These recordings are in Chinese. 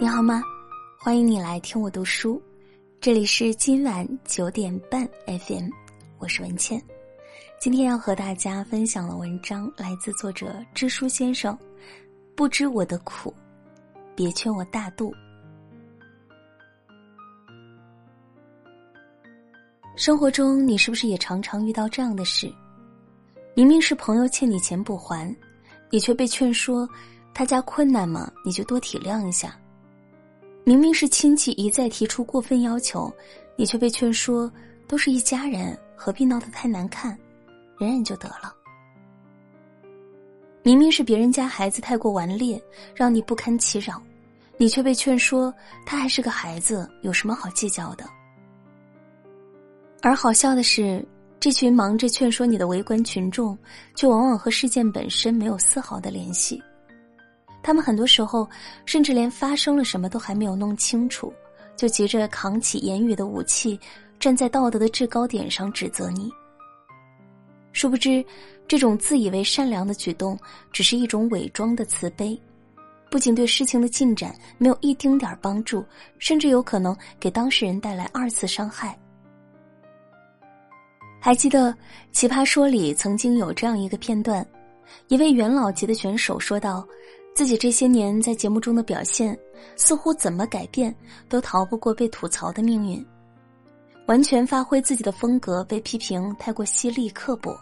你好吗？欢迎你来听我读书，这里是今晚九点半 FM，我是文倩。今天要和大家分享的文章来自作者知书先生。不知我的苦，别劝我大度。生活中，你是不是也常常遇到这样的事？明明是朋友欠你钱不还，你却被劝说他家困难嘛，你就多体谅一下。明明是亲戚一再提出过分要求，你却被劝说都是一家人，何必闹得太难看，忍忍就得了。明明是别人家孩子太过顽劣，让你不堪其扰，你却被劝说他还是个孩子，有什么好计较的？而好笑的是，这群忙着劝说你的围观群众，却往往和事件本身没有丝毫的联系。他们很多时候甚至连发生了什么都还没有弄清楚，就急着扛起言语的武器，站在道德的制高点上指责你。殊不知，这种自以为善良的举动，只是一种伪装的慈悲，不仅对事情的进展没有一丁点儿帮助，甚至有可能给当事人带来二次伤害。还记得《奇葩说》里曾经有这样一个片段，一位元老级的选手说道。自己这些年在节目中的表现，似乎怎么改变都逃不过被吐槽的命运。完全发挥自己的风格，被批评太过犀利刻薄；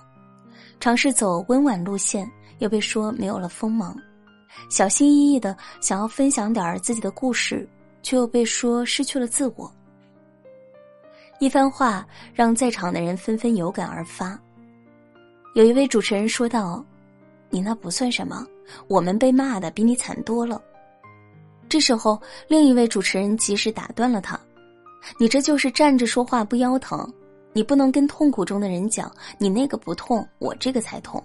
尝试走温婉路线，又被说没有了锋芒；小心翼翼的想要分享点自己的故事，却又被说失去了自我。一番话让在场的人纷纷有感而发。有一位主持人说道：“你那不算什么。”我们被骂的比你惨多了。这时候，另一位主持人及时打断了他：“你这就是站着说话不腰疼，你不能跟痛苦中的人讲，你那个不痛，我这个才痛。”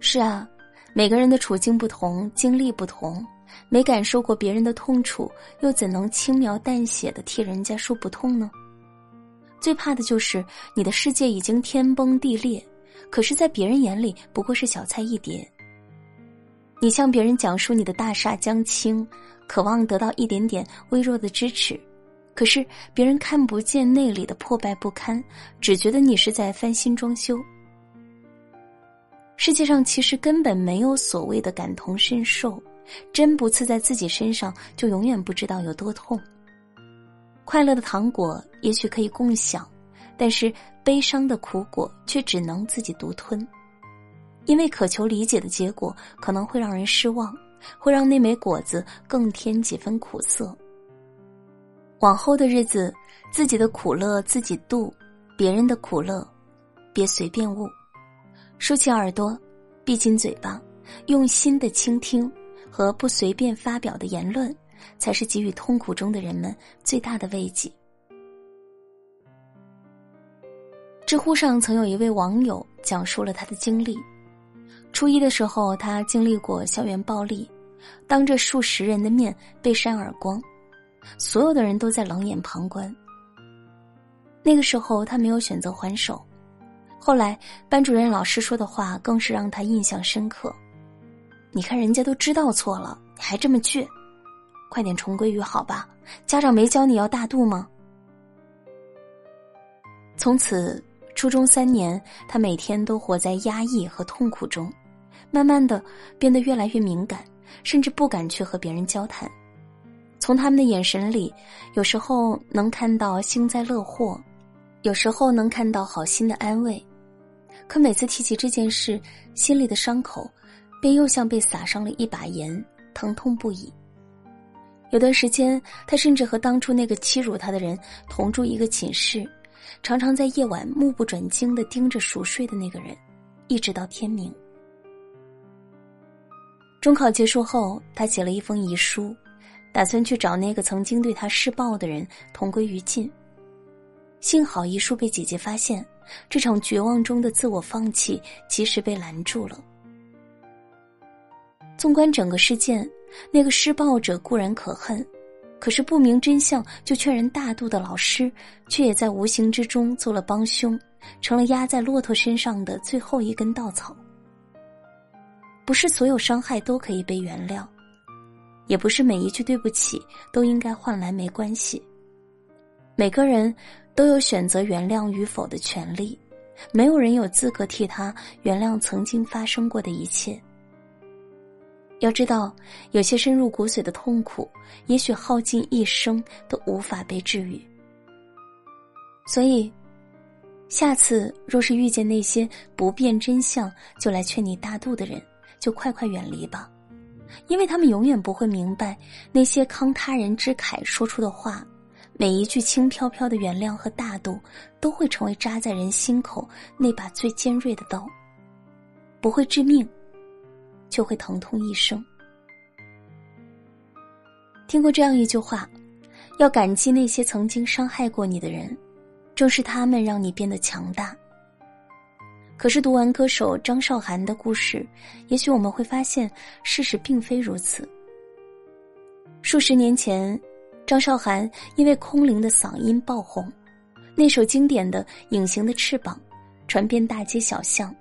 是啊，每个人的处境不同，经历不同，没感受过别人的痛楚，又怎能轻描淡写的替人家说不痛呢？最怕的就是你的世界已经天崩地裂。可是，在别人眼里不过是小菜一碟。你向别人讲述你的大厦将倾，渴望得到一点点微弱的支持，可是别人看不见内里的破败不堪，只觉得你是在翻新装修。世界上其实根本没有所谓的感同身受，针不刺在自己身上，就永远不知道有多痛。快乐的糖果也许可以共享。但是悲伤的苦果却只能自己独吞，因为渴求理解的结果可能会让人失望，会让那枚果子更添几分苦涩。往后的日子，自己的苦乐自己度，别人的苦乐，别随便悟。竖起耳朵，闭紧嘴巴，用心的倾听和不随便发表的言论，才是给予痛苦中的人们最大的慰藉。知乎上曾有一位网友讲述了他的经历：初一的时候，他经历过校园暴力，当着数十人的面被扇耳光，所有的人都在冷眼旁观。那个时候，他没有选择还手。后来，班主任老师说的话更是让他印象深刻：“你看，人家都知道错了，你还这么倔，快点重归于好吧？家长没教你要大度吗？”从此。初中三年，他每天都活在压抑和痛苦中，慢慢的变得越来越敏感，甚至不敢去和别人交谈。从他们的眼神里，有时候能看到幸灾乐祸，有时候能看到好心的安慰，可每次提起这件事，心里的伤口便又像被撒上了一把盐，疼痛不已。有段时间，他甚至和当初那个欺辱他的人同住一个寝室。常常在夜晚目不转睛的盯着熟睡的那个人，一直到天明。中考结束后，他写了一封遗书，打算去找那个曾经对他施暴的人同归于尽。幸好遗书被姐姐发现，这场绝望中的自我放弃及时被拦住了。纵观整个事件，那个施暴者固然可恨。可是不明真相就劝人大度的老师，却也在无形之中做了帮凶，成了压在骆驼身上的最后一根稻草。不是所有伤害都可以被原谅，也不是每一句对不起都应该换来没关系。每个人都有选择原谅与否的权利，没有人有资格替他原谅曾经发生过的一切。要知道，有些深入骨髓的痛苦，也许耗尽一生都无法被治愈。所以，下次若是遇见那些不辨真相就来劝你大度的人，就快快远离吧，因为他们永远不会明白那些慷他人之慨说出的话，每一句轻飘飘的原谅和大度，都会成为扎在人心口那把最尖锐的刀，不会致命。就会疼痛一生。听过这样一句话：，要感激那些曾经伤害过你的人，正是他们让你变得强大。可是读完歌手张韶涵的故事，也许我们会发现事实并非如此。数十年前，张韶涵因为空灵的嗓音爆红，那首经典的《隐形的翅膀》传遍大街小巷。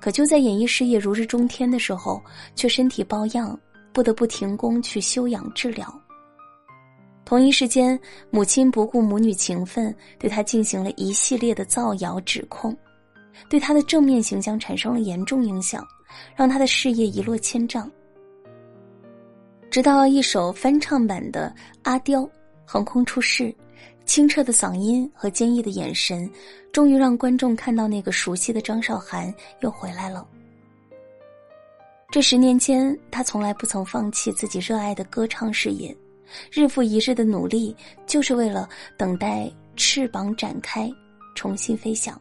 可就在演艺事业如日中天的时候，却身体抱恙，不得不停工去休养治疗。同一时间，母亲不顾母女情分，对他进行了一系列的造谣指控，对他的正面形象产生了严重影响，让他的事业一落千丈。直到一首翻唱版的《阿刁》横空出世。清澈的嗓音和坚毅的眼神，终于让观众看到那个熟悉的张韶涵又回来了。这十年间，他从来不曾放弃自己热爱的歌唱事业，日复一日的努力，就是为了等待翅膀展开，重新飞翔。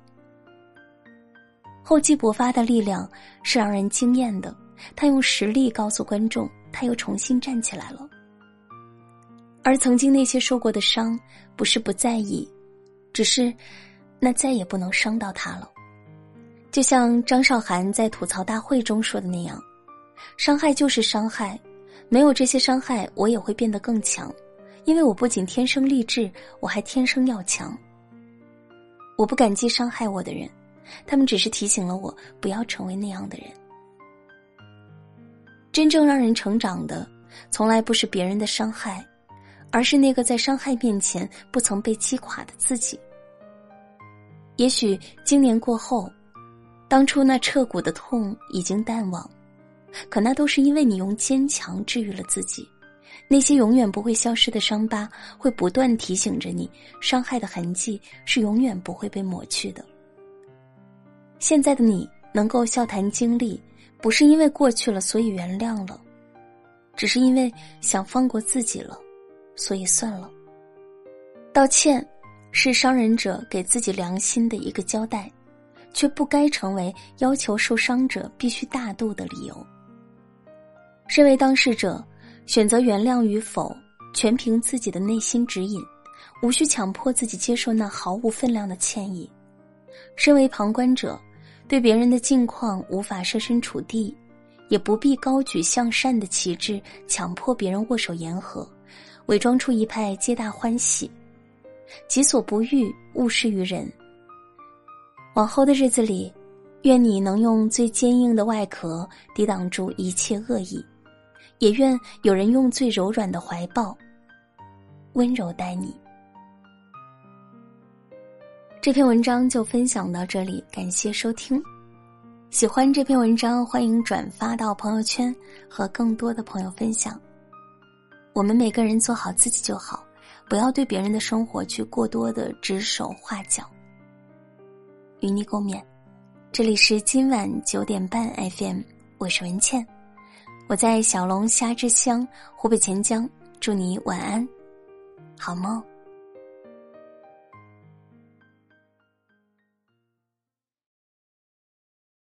厚积薄发的力量是让人惊艳的，他用实力告诉观众，他又重新站起来了。而曾经那些受过的伤，不是不在意，只是那再也不能伤到他了。就像张韶涵在吐槽大会中说的那样：“伤害就是伤害，没有这些伤害，我也会变得更强，因为我不仅天生丽质，我还天生要强。我不感激伤害我的人，他们只是提醒了我不要成为那样的人。真正让人成长的，从来不是别人的伤害。”而是那个在伤害面前不曾被击垮的自己。也许经年过后，当初那彻骨的痛已经淡忘，可那都是因为你用坚强治愈了自己。那些永远不会消失的伤疤，会不断提醒着你，伤害的痕迹是永远不会被抹去的。现在的你能够笑谈经历，不是因为过去了所以原谅了，只是因为想放过自己了。所以算了。道歉，是伤人者给自己良心的一个交代，却不该成为要求受伤者必须大度的理由。身为当事者，选择原谅与否，全凭自己的内心指引，无需强迫自己接受那毫无分量的歉意。身为旁观者，对别人的境况无法设身处地，也不必高举向善的旗帜，强迫别人握手言和。伪装出一派皆大欢喜，己所不欲，勿施于人。往后的日子里，愿你能用最坚硬的外壳抵挡住一切恶意，也愿有人用最柔软的怀抱温柔待你。这篇文章就分享到这里，感谢收听。喜欢这篇文章，欢迎转发到朋友圈，和更多的朋友分享。我们每个人做好自己就好，不要对别人的生活去过多的指手画脚。与你共勉。这里是今晚九点半 FM，我是文倩，我在小龙虾之乡湖北潜江，祝你晚安，好梦。